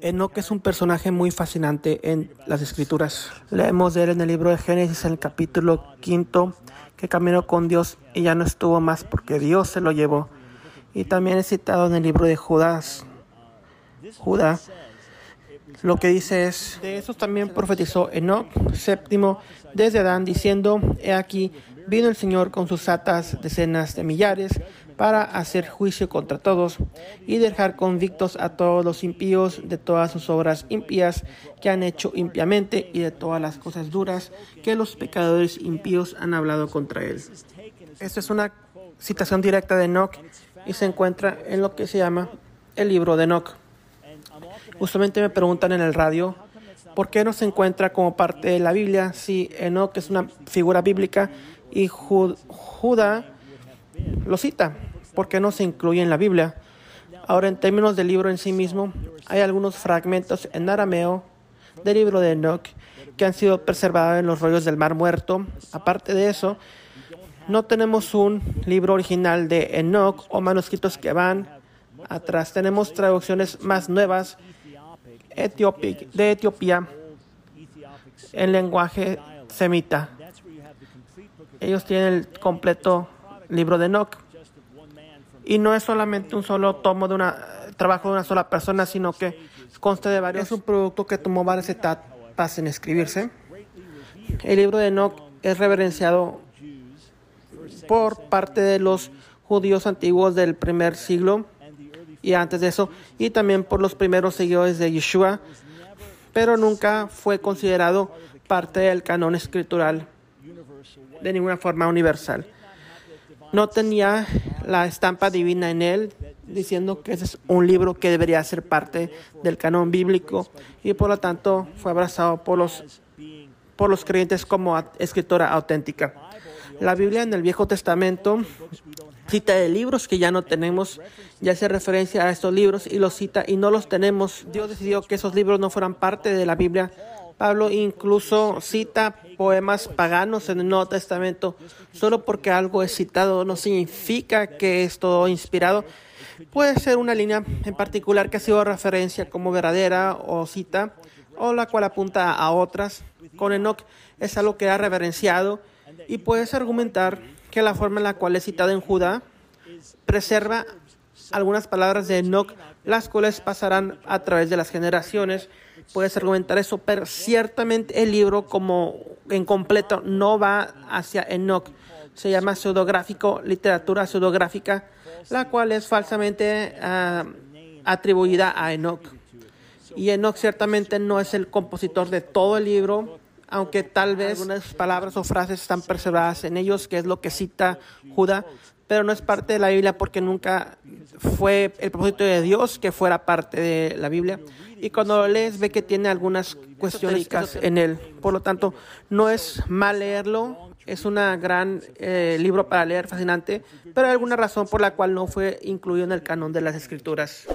Enoch es un personaje muy fascinante en las escrituras. Leemos de él en el libro de Génesis en el capítulo quinto que caminó con Dios y ya no estuvo más porque Dios se lo llevó. Y también es citado en el libro de Judas. Judá. Lo que dice es, de eso también profetizó Enoch séptimo desde Adán diciendo, he aquí, vino el Señor con sus satas decenas de millares para hacer juicio contra todos y dejar convictos a todos los impíos de todas sus obras impías que han hecho impiamente y de todas las cosas duras que los pecadores impíos han hablado contra él. Esta es una citación directa de Enoch y se encuentra en lo que se llama el libro de Enoch. Justamente me preguntan en el radio por qué no se encuentra como parte de la Biblia si Enoch es una figura bíblica y Judá lo cita. ¿Por qué no se incluye en la Biblia? Ahora, en términos del libro en sí mismo, hay algunos fragmentos en arameo del libro de Enoch que han sido preservados en los rollos del Mar Muerto. Aparte de eso, no tenemos un libro original de Enoch o manuscritos que van atrás. Tenemos traducciones más nuevas de Etiopía en lenguaje semita. Ellos tienen el completo libro de Enoch. Y no es solamente un solo tomo de una trabajo de una sola persona, sino que consta de varios. Es un producto que tomó varias etapas en escribirse. El libro de Enoch es reverenciado por parte de los judíos antiguos del primer siglo y antes de eso, y también por los primeros seguidores de Yeshua, pero nunca fue considerado parte del canon escritural de ninguna forma universal no tenía la estampa divina en él, diciendo que ese es un libro que debería ser parte del canon bíblico y por lo tanto fue abrazado por los, por los creyentes como escritora auténtica. La Biblia en el Viejo Testamento cita de libros que ya no tenemos, ya hace referencia a estos libros y los cita y no los tenemos. Dios decidió que esos libros no fueran parte de la Biblia Pablo incluso cita poemas paganos en el Nuevo Testamento. Solo porque algo es citado no significa que es todo inspirado. Puede ser una línea en particular que ha sido referencia como verdadera o cita, o la cual apunta a otras. Con Enoch es algo que ha reverenciado y puedes argumentar que la forma en la cual es citado en Judá preserva algunas palabras de Enoch, las cuales pasarán a través de las generaciones puedes argumentar eso, pero ciertamente el libro como en completo no va hacia Enoch. Se llama pseudográfico, literatura pseudográfica, la cual es falsamente ah, atribuida a Enoch. Y Enoch ciertamente no es el compositor de todo el libro, aunque tal vez algunas palabras o frases están preservadas en ellos, que es lo que cita Judá, pero no es parte de la Biblia porque nunca fue el propósito de Dios que fuera parte de la Biblia. Y cuando lo lees ve que tiene algunas cuestiones en él. Por lo tanto, no es mal leerlo, es un gran eh, libro para leer, fascinante, pero hay alguna razón por la cual no fue incluido en el canon de las escrituras.